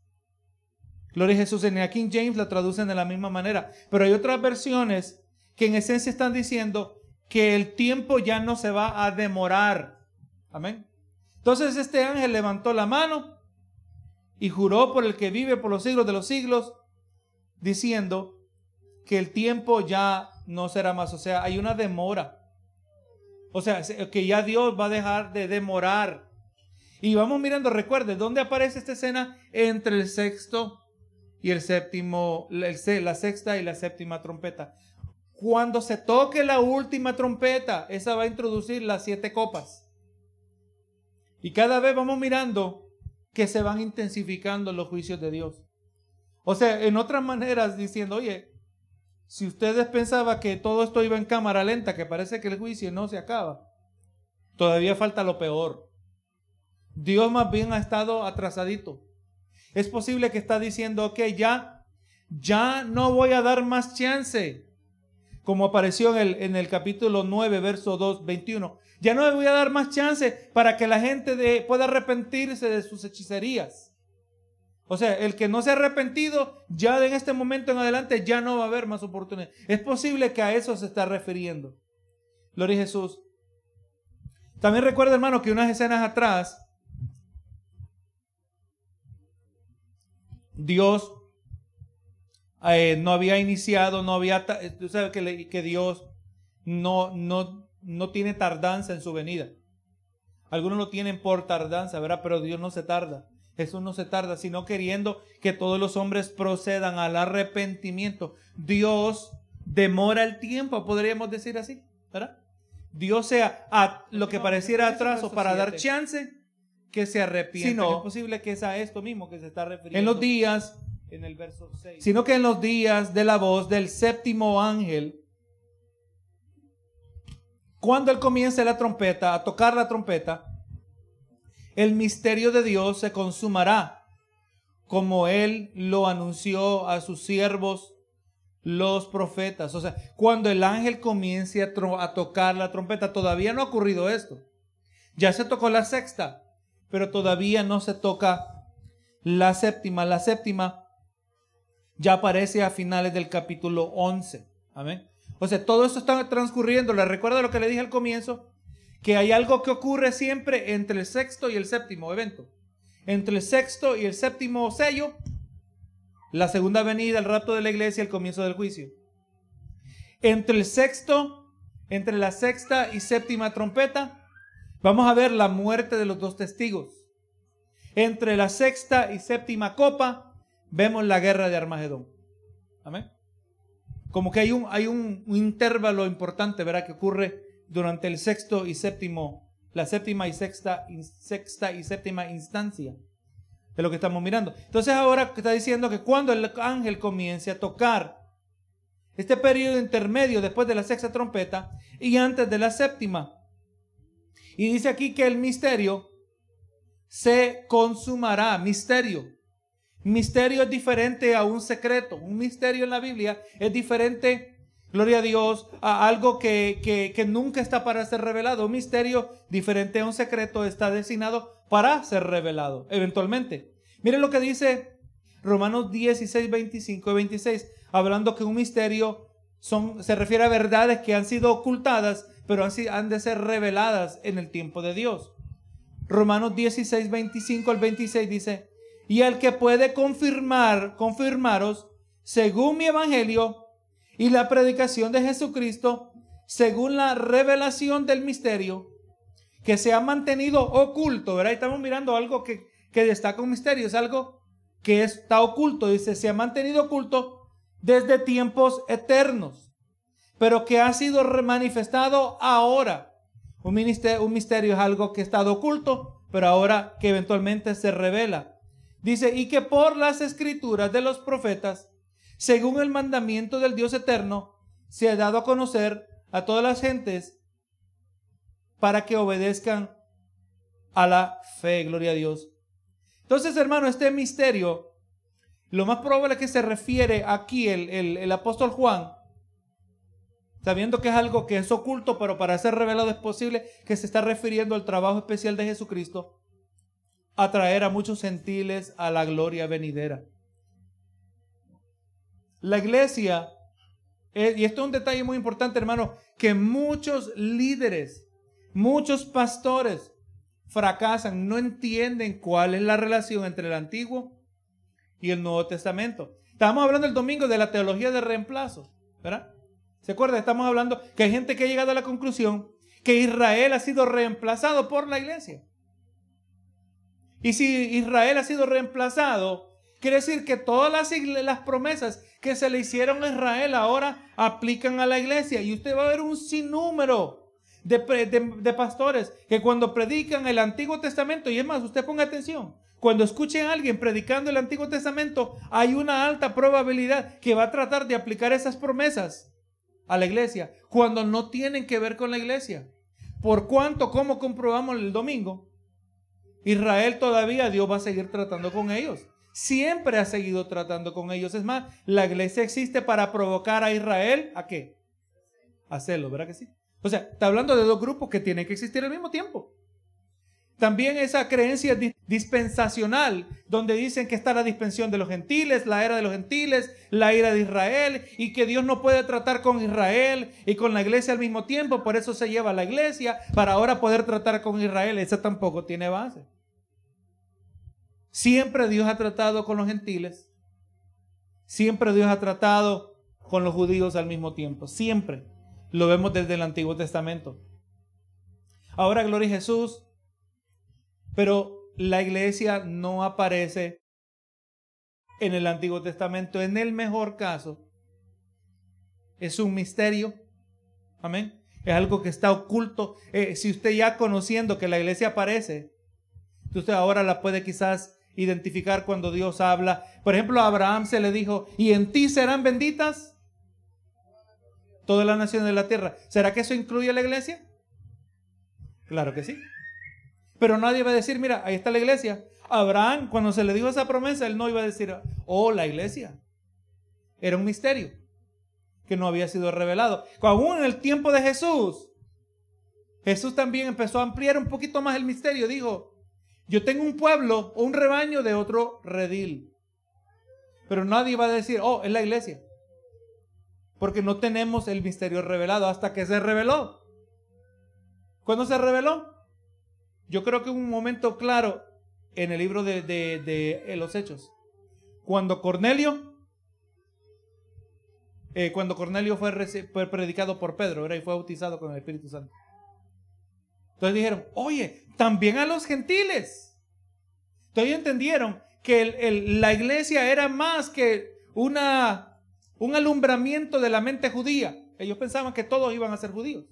Gloria a Jesús, en la King James la traducen de la misma manera, pero hay otras versiones que en esencia están diciendo que el tiempo ya no se va a demorar. Amén. Entonces este ángel levantó la mano y juró por el que vive por los siglos de los siglos, diciendo, que el tiempo ya no será más. O sea, hay una demora. O sea, que ya Dios va a dejar de demorar. Y vamos mirando, recuerde, ¿dónde aparece esta escena? Entre el sexto y el séptimo, la sexta y la séptima trompeta. Cuando se toque la última trompeta, esa va a introducir las siete copas. Y cada vez vamos mirando que se van intensificando los juicios de Dios. O sea, en otras maneras diciendo, oye, si ustedes pensaban que todo esto iba en cámara lenta, que parece que el juicio no se acaba, todavía falta lo peor. Dios más bien ha estado atrasadito. Es posible que está diciendo, ok, ya, ya no voy a dar más chance. Como apareció en el, capítulo 9, verso 2, 21. Ya no le voy a dar más chance para que la gente pueda arrepentirse de sus hechicerías. O sea, el que no se ha arrepentido, ya en este momento en adelante ya no va a haber más oportunidades. Es posible que a eso se está refiriendo. Gloria a Jesús. También recuerda, hermano, que unas escenas atrás, Dios eh, no había iniciado, no había, tú sabes que, que Dios no, no, no tiene tardanza en su venida. Algunos lo tienen por tardanza, ¿verdad? Pero Dios no se tarda. Jesús no se tarda, sino queriendo que todos los hombres procedan al arrepentimiento. Dios demora el tiempo, podríamos decir así, ¿verdad? Dios sea a lo que pareciera atraso para dar chance que se arrepienta. no, es posible que sea esto mismo que se está refiriendo. En los días, en el verso 6. Sino que en los días de la voz del séptimo ángel, cuando él comience la trompeta, a tocar la trompeta, el misterio de Dios se consumará, como él lo anunció a sus siervos los profetas. O sea, cuando el ángel comience a, tocar la trompeta, todavía no ha ocurrido esto. Ya se tocó la sexta, pero todavía no se toca la séptima. La séptima ya aparece a finales del capítulo 11. Amén. O sea, todo esto está transcurriendo. Les recuerdo lo que le dije al comienzo, que hay algo que ocurre siempre entre el sexto y el séptimo evento. Entre el sexto y el séptimo sello la segunda venida, el rapto de la iglesia, el comienzo del juicio. Entre el sexto, entre la sexta y séptima trompeta, vamos a ver la muerte de los dos testigos. Entre la sexta y séptima copa, vemos la guerra de Armagedón. Amén. Como que hay un, hay un, intervalo importante, ¿verdad? Que ocurre durante el sexto y séptimo, la séptima y sexta, sexta y séptima instancia de lo que estamos mirando. Entonces ahora está diciendo que cuando el ángel comience a tocar este periodo intermedio después de la sexta trompeta y antes de la séptima. Y dice aquí que el misterio se consumará. Misterio. Misterio es diferente a un secreto. Un misterio en la Biblia es diferente, gloria a Dios, a algo que, que, nunca está para ser revelado. Un misterio diferente a un secreto está destinado para ser revelado eventualmente. Miren lo que dice Romanos 16, 25 y 26, hablando que un misterio son, se refiere a verdades que han sido ocultadas, pero han, han de ser reveladas en el tiempo de Dios. Romanos 16, 25 al 26 dice, y el que puede confirmar, confirmaros, según mi evangelio y la predicación de Jesucristo, según la revelación del misterio, que se ha mantenido oculto, ¿verdad? Estamos mirando algo que, que destaca un misterio, es algo que está oculto, dice, se ha mantenido oculto desde tiempos eternos, pero que ha sido manifestado ahora. Un, un misterio es algo que ha estado oculto, pero ahora que eventualmente se revela. Dice, y que por las escrituras de los profetas, según el mandamiento del Dios eterno, se ha dado a conocer a todas las gentes para que obedezcan a la fe, gloria a Dios. Entonces, hermano, este misterio, lo más probable es que se refiere aquí el, el, apóstol Juan, sabiendo que es algo que es oculto, pero para ser revelado es posible que se está refiriendo al trabajo especial de Jesucristo, atraer a muchos gentiles a la gloria venidera. La iglesia, y esto es un detalle muy importante, hermano, que muchos líderes Muchos pastores fracasan, no entienden cuál es la relación entre el Antiguo y el Nuevo Testamento. Estamos hablando el domingo de la teología de reemplazo, ¿verdad? ¿Se acuerda? Estamos hablando que hay gente que ha llegado a la conclusión que Israel ha sido reemplazado por la iglesia. Y si Israel ha sido reemplazado, quiere decir que todas las, promesas que se le hicieron a Israel ahora aplican a la iglesia. Y usted va a ver un sinnúmero de, pastores que cuando predican el Antiguo Testamento, y es más, usted ponga atención, cuando escuchen a alguien predicando el Antiguo Testamento, hay una alta probabilidad que va a tratar de aplicar esas promesas a la iglesia, cuando no tienen que ver con la iglesia. Por cuanto, como comprobamos el domingo, Israel todavía Dios va a seguir tratando con ellos. siempre ha seguido tratando con ellos. Es más, la iglesia existe para provocar a Israel a qué? Hacerlo, ¿verdad que sí? O sea, está hablando de dos grupos que tienen que existir al mismo tiempo. También esa creencia dispensacional, donde dicen que está la dispensión de los gentiles, la era de los gentiles, la era de Israel, y que Dios no puede tratar con Israel y con la iglesia al mismo tiempo, por eso se lleva a la iglesia, para ahora poder tratar con Israel. Esa tampoco tiene base. Siempre Dios ha tratado con los gentiles, siempre Dios ha tratado con los judíos al mismo tiempo, siempre. Lo vemos desde el Antiguo Testamento. Ahora, gloria a Jesús, pero la iglesia no aparece en el Antiguo Testamento. En el mejor caso, es un misterio. Amén. Es algo que está oculto. Eh, si usted ya conociendo que la iglesia aparece, usted ahora la puede quizás identificar cuando Dios habla. Por ejemplo, a Abraham se le dijo, y en ti serán benditas todas las naciones de la tierra. ¿Será que eso incluye a la iglesia? Claro que sí. Pero nadie va a decir, mira, ahí está la iglesia. Abraham, cuando se le dijo esa promesa, él no iba a decir, oh, la iglesia. Era un misterio que no había sido revelado. Aún en el tiempo de Jesús, Jesús también empezó a ampliar un poquito más el misterio. Dijo, yo tengo un pueblo o un rebaño de otro redil. Pero nadie va a decir, oh, es la iglesia. Porque no tenemos el misterio revelado hasta que se reveló. ¿Cuándo se reveló? Yo creo que un momento claro en el libro de, de, los Hechos. Cuando Cornelio, eh, cuando Cornelio fue, predicado por Pedro, y fue bautizado con el Espíritu Santo. Entonces dijeron, oye, también a los gentiles. Entonces entendieron que la iglesia era más que una, un alumbramiento de la mente judía. Ellos pensaban que todos iban a ser judíos.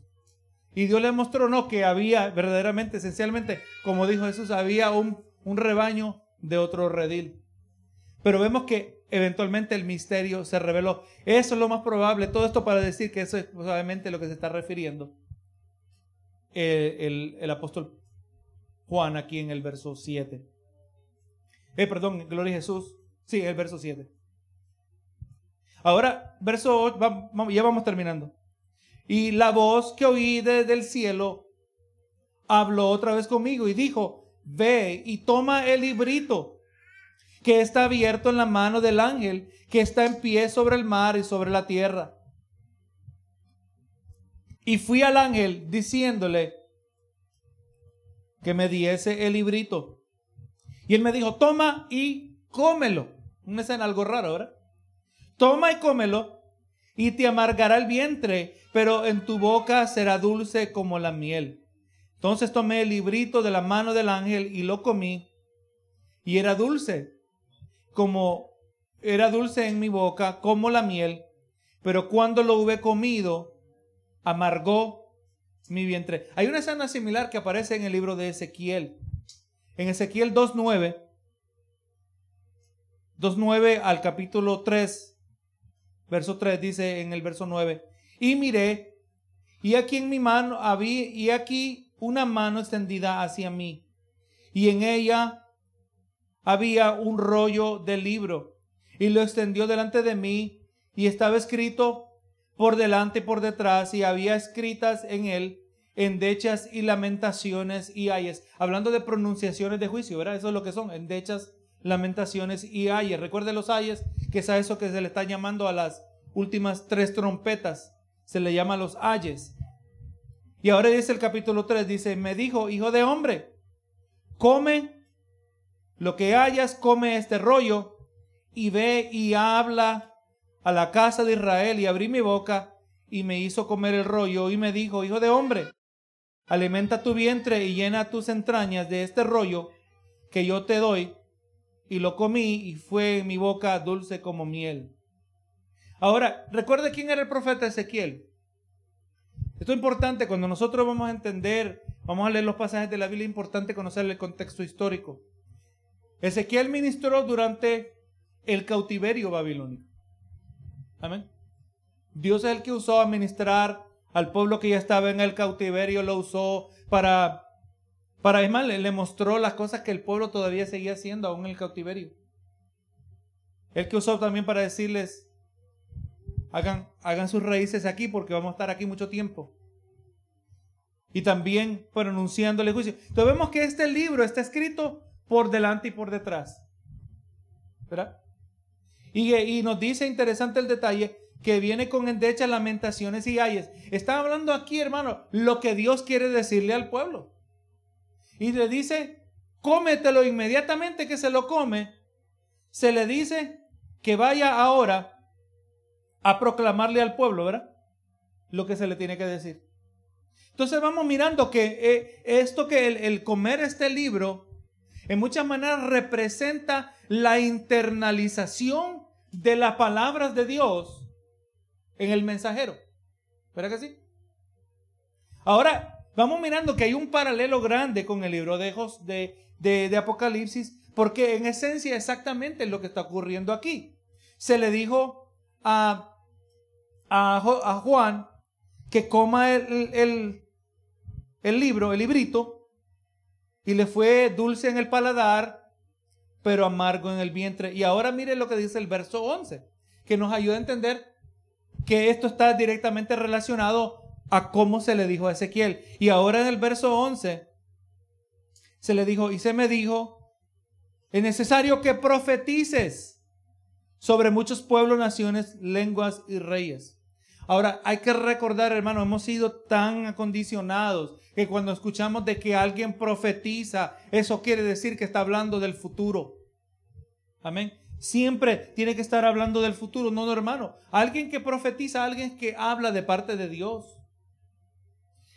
Y Dios le mostró, no, que había verdaderamente, esencialmente, como dijo Jesús, había un, un rebaño de otro redil. Pero vemos que eventualmente el misterio se reveló. Eso es lo más probable. Todo esto para decir que eso es probablemente lo que se está refiriendo el, el, apóstol Juan aquí en el verso 7. Eh, perdón, gloria a Jesús. Sí, el verso 7. Ahora, verso 8, ya vamos terminando. Y la voz que oí desde el cielo habló otra vez conmigo y dijo, ve y toma el librito que está abierto en la mano del ángel que está en pie sobre el mar y sobre la tierra. Y fui al ángel diciéndole que me diese el librito. Y él me dijo, toma y cómelo. Una escena algo raro, ¿verdad? Toma y cómelo y te amargará el vientre, pero en tu boca será dulce como la miel. Entonces tomé el librito de la mano del ángel y lo comí, y era dulce, como era dulce en mi boca, como la miel, pero cuando lo hube comido, amargó mi vientre. Hay una escena similar que aparece en el libro de Ezequiel. En Ezequiel 2.9, 2.9 al capítulo 3, Verso 3 dice en el verso 9, y miré, y aquí en mi mano había, y aquí una mano extendida hacia mí, y en ella había un rollo de libro, y lo extendió delante de mí, y estaba escrito por delante y por detrás, y había escritas en él endechas y lamentaciones y ayes. Hablando de pronunciaciones de juicio, ¿verdad? Eso es lo que son, endechas lamentaciones y ayes. Recuerde los ayes, que es a eso que se le está llamando a las últimas tres trompetas. Se le llama los ayes. Y ahora dice el capítulo 3, dice, me dijo, hijo de hombre, come lo que hayas, come este rollo y ve y habla a la casa de Israel y abrí mi boca y me hizo comer el rollo y me dijo, hijo de hombre, alimenta tu vientre y llena tus entrañas de este rollo que yo te doy y lo comí y fue en mi boca dulce como miel. Ahora, recuerde quién era el profeta Ezequiel. Esto es importante cuando nosotros vamos a entender, vamos a leer los pasajes de la Biblia, es importante conocer el contexto histórico. Ezequiel ministró durante el cautiverio babilónico. Amén. Dios es el que usó a ministrar al pueblo que ya estaba en el cautiverio, lo usó para para, le, le mostró las cosas que el pueblo todavía seguía haciendo aún en el cautiverio. El que usó también para decirles, hagan, hagan sus raíces aquí porque vamos a estar aquí mucho tiempo. Y también pronunciándole juicio. Entonces vemos que este libro está escrito por delante y por detrás. ¿Verdad? Y, nos dice interesante el detalle que viene con endechas, lamentaciones y ayes. Está hablando aquí, hermano, lo que Dios quiere decirle al pueblo. Y le dice, cómetelo inmediatamente que se lo come. Se le dice que vaya ahora a proclamarle al pueblo, ¿verdad? Lo que se le tiene que decir. Entonces vamos mirando que eh, esto que el comer este libro, en muchas maneras representa la internalización de las palabras de Dios en el mensajero. ¿Verdad que sí? Ahora, vamos mirando que hay un paralelo grande con el libro de, de, de, Apocalipsis, porque en esencia exactamente es lo que está ocurriendo aquí. Se le dijo a, a, Juan que coma el, el, el libro, el librito, y le fue dulce en el paladar, pero amargo en el vientre. Y ahora mire lo que dice el verso 11, que nos ayuda a entender que esto está directamente relacionado a cómo se le dijo a Ezequiel. Y ahora en el verso 11 se le dijo, y se me dijo, es necesario que profetices sobre muchos pueblos, naciones, lenguas y reyes. Ahora, hay que recordar, hermano, hemos sido tan acondicionados que cuando escuchamos de que alguien profetiza, eso quiere decir que está hablando del futuro. Amén. Siempre tiene que estar hablando del futuro, no, no hermano. Alguien que profetiza, alguien que habla de parte de Dios.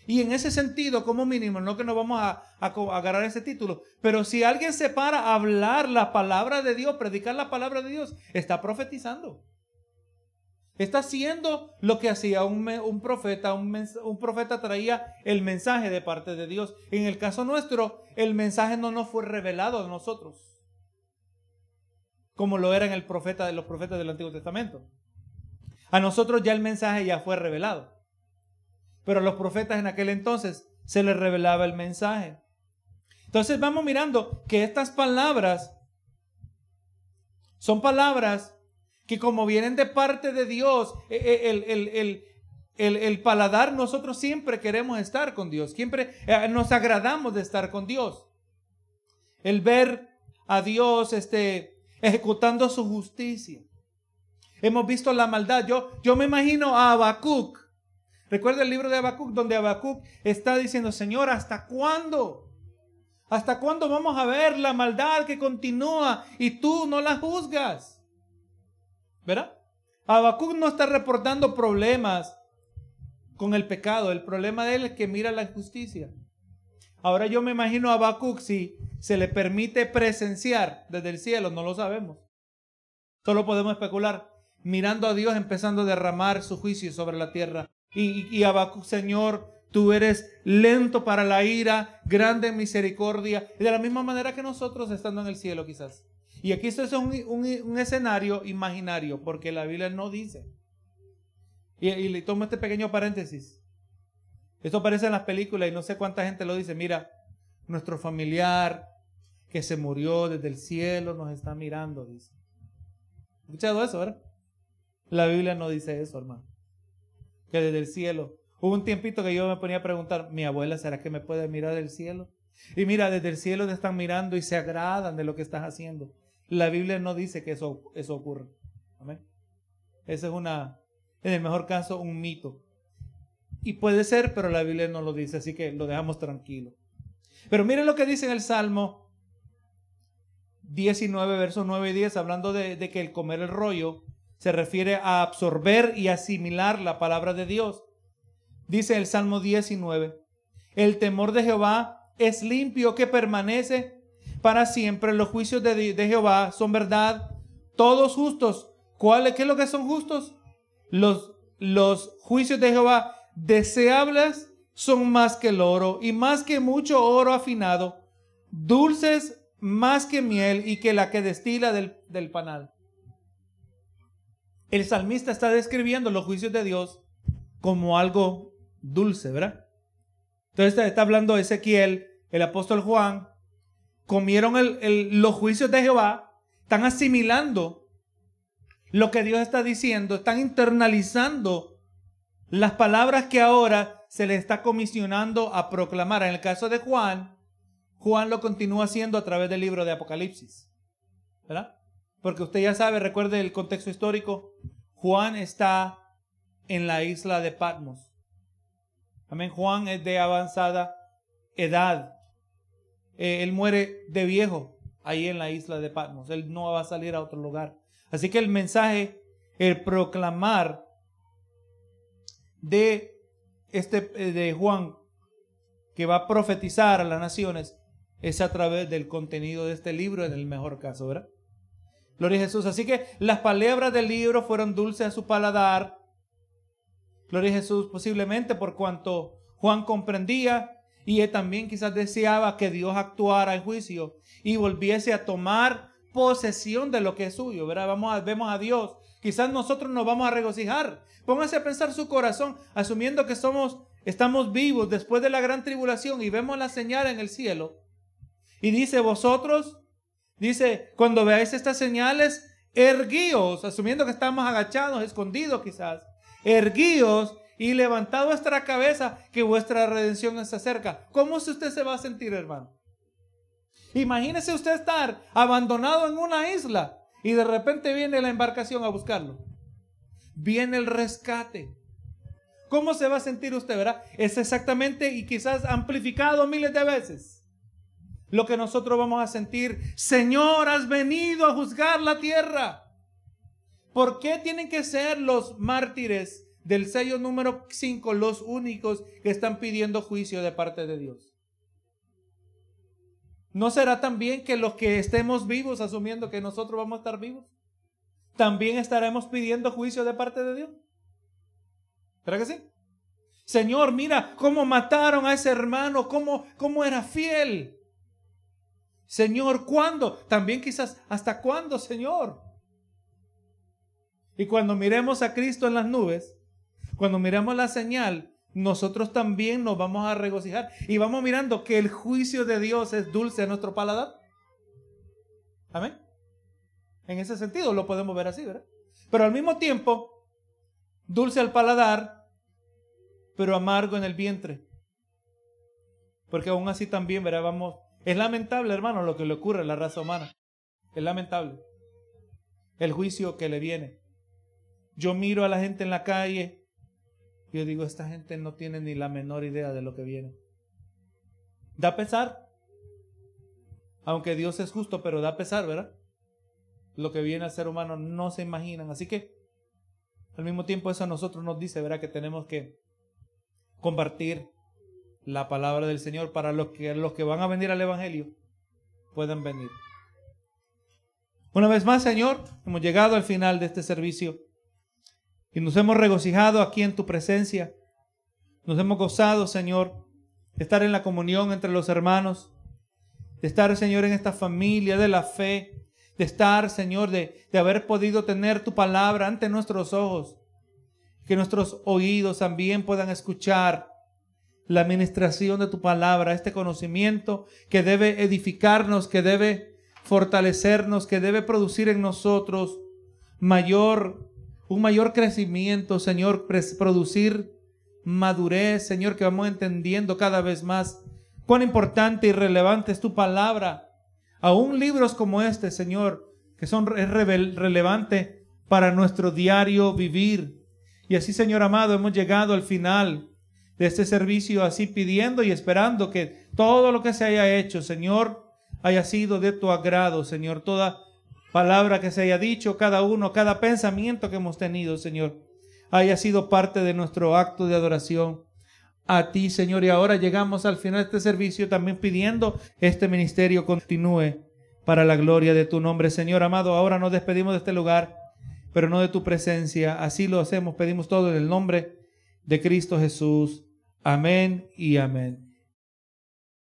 Y en ese sentido, como mínimo, no que nos vamos a, agarrar ese título, pero si alguien se para a hablar la palabra de Dios, predicar la palabra de Dios, está profetizando. Está haciendo lo que hacía un, un profeta. Un, un, profeta traía el mensaje de parte de Dios. En el caso nuestro, el mensaje no nos fue revelado a nosotros como lo eran el profeta los profetas del Antiguo Testamento. A nosotros ya el mensaje ya fue revelado. Pero a los profetas en aquel entonces se les revelaba el mensaje. Entonces vamos mirando que estas palabras son palabras que como vienen de parte de Dios, e, e, el, el, el, paladar nosotros siempre queremos estar con Dios, siempre eh, nos agradamos de estar con Dios. El ver a Dios este, ejecutando su justicia. Hemos visto la maldad. Yo, yo me imagino a Habacuc. Recuerda el libro de Habacuc donde Habacuc está diciendo, Señor, ¿hasta cuándo? ¿Hasta cuándo vamos a ver la maldad que continúa y tú no la juzgas? ¿Verdad? Habacuc no está reportando problemas con el pecado. El problema de él es que mira la injusticia. Ahora yo me imagino a Habacuc si se le permite presenciar desde el cielo, no lo sabemos. Solo podemos especular, mirando a Dios empezando a derramar su juicio sobre la tierra. Y, y Señor, tú eres lento para la ira, grande en misericordia, de la misma manera que nosotros estando en el cielo quizás. Y aquí esto es un, un, escenario imaginario, porque la Biblia no dice. Y, y le tomo este pequeño paréntesis. Esto aparece en las películas y no sé cuánta gente lo dice. Mira, nuestro familiar que se murió desde el cielo nos está mirando, dice. ¿Escuchado eso, verdad? La Biblia no dice eso, hermano. Que desde el cielo. Hubo un tiempito que yo me ponía a preguntar, mi abuela, ¿será que me puede mirar del cielo? Y mira, desde el cielo te están mirando y se agradan de lo que estás haciendo. La Biblia no dice que eso, eso ocurre. Amén. Esa es una, en el mejor caso, un mito. Y puede ser, pero la Biblia no lo dice, así que lo dejamos tranquilo. Pero miren lo que dice en el Salmo 19, versos 9 y 10, hablando de, de que el comer el rollo se refiere a absorber y asimilar la palabra de Dios. Dice el Salmo 19, el temor de Jehová es limpio que permanece para siempre. Los juicios de, Jehová son verdad, todos justos. ¿Cuál, ¿Qué es lo que son justos? Los, los juicios de Jehová deseables son más que el oro y más que mucho oro afinado, dulces más que miel y que la que destila del, del panal. El salmista está describiendo los juicios de Dios como algo dulce, ¿verdad? Entonces está, hablando Ezequiel, el apóstol Juan, comieron el, los juicios de Jehová, están asimilando lo que Dios está diciendo, están internalizando las palabras que ahora se le está comisionando a proclamar. En el caso de Juan, Juan lo continúa haciendo a través del libro de Apocalipsis. ¿Verdad? Porque usted ya sabe, recuerde el contexto histórico, Juan está en la isla de Patmos. Amén. Juan es de avanzada edad. Eh, él muere de viejo ahí en la isla de Patmos. Él no va a salir a otro lugar. Así que el mensaje, el proclamar de este eh, de Juan que va a profetizar a las naciones es a través del contenido de este libro en el mejor caso, ¿verdad? Gloria a Jesús. Así que las palabras del libro fueron dulces a su paladar. Gloria a Jesús, posiblemente por cuanto Juan comprendía y él también quizás deseaba que Dios actuara en juicio y volviese a tomar posesión de lo que es suyo. ¿verdad? Vamos a, vemos a Dios. Quizás nosotros nos vamos a regocijar. Póngase a pensar su corazón, asumiendo que somos, estamos vivos después de la gran tribulación y vemos la señal en el cielo. Y dice, vosotros, dice, cuando veáis estas señales, erguíos, asumiendo que estamos agachados, escondidos quizás, erguíos y levantad vuestra cabeza, que vuestra redención está cerca. ¿Cómo usted se va a sentir, hermano? Imagínese usted estar abandonado en una isla y de repente viene la embarcación a buscarlo. Viene el rescate. ¿Cómo se va a sentir usted, verdad? Es exactamente y quizás amplificado miles de veces lo que nosotros vamos a sentir. Señor, has venido a juzgar la tierra. ¿Por qué tienen que ser los mártires del sello número 5 los únicos que están pidiendo juicio de parte de Dios? ¿No será también que los que estemos vivos, asumiendo que nosotros vamos a estar vivos, también estaremos pidiendo juicio de parte de Dios? ¿Será que sí? Señor, mira cómo mataron a ese hermano, cómo, cómo era fiel. Señor, ¿cuándo? También quizás, ¿hasta cuándo, Señor? Y cuando miremos a Cristo en las nubes, cuando miremos la señal, nosotros también nos vamos a regocijar y vamos mirando que el juicio de Dios es dulce a nuestro paladar. Amén. En ese sentido lo podemos ver así, ¿verdad? Pero al mismo tiempo, dulce al paladar, pero amargo en el vientre. Porque aún así también, ¿verdad? Vamos, es lamentable, hermano, lo que le ocurre a la raza humana. Es lamentable. El juicio que le viene. Yo miro a la gente en la calle yo digo, esta gente no tiene ni la menor idea de lo que viene. Da pesar. Aunque Dios es justo, pero da pesar, ¿verdad? Lo que viene al ser humano no se imaginan. Así que, al mismo tiempo, eso a nosotros nos dice, ¿verdad? Que tenemos que compartir la palabra del Señor para los que, los que van a venir al Evangelio puedan venir. Una vez más, Señor, hemos llegado al final de este servicio. Y nos hemos regocijado aquí en tu presencia. Nos hemos gozado, Señor, de estar en la comunión entre los hermanos, de estar, Señor, en esta familia de la fe, de estar, Señor, de, de haber podido tener tu palabra ante nuestros ojos, que nuestros oídos también puedan escuchar la administración de tu palabra, este conocimiento que debe edificarnos, que debe fortalecernos, que debe producir en nosotros mayor un mayor crecimiento, Señor, producir madurez, Señor, que vamos entendiendo cada vez más cuán importante y relevante es tu palabra. Aún libros como este, Señor, que son relevantes para nuestro diario vivir. Y así, Señor amado, hemos llegado al final de este servicio, así pidiendo y esperando que todo lo que se haya hecho, Señor, haya sido de tu agrado, Señor. Toda palabra que se haya dicho, cada uno, cada pensamiento que hemos tenido, Señor, haya sido parte de nuestro acto de adoración a ti, Señor. Y ahora llegamos al final de este servicio también pidiendo este ministerio continúe para la gloria de tu nombre, Señor amado. Ahora nos despedimos de este lugar, pero no de tu presencia. Así lo hacemos, pedimos todo en el nombre de Cristo Jesús. Amén y amén.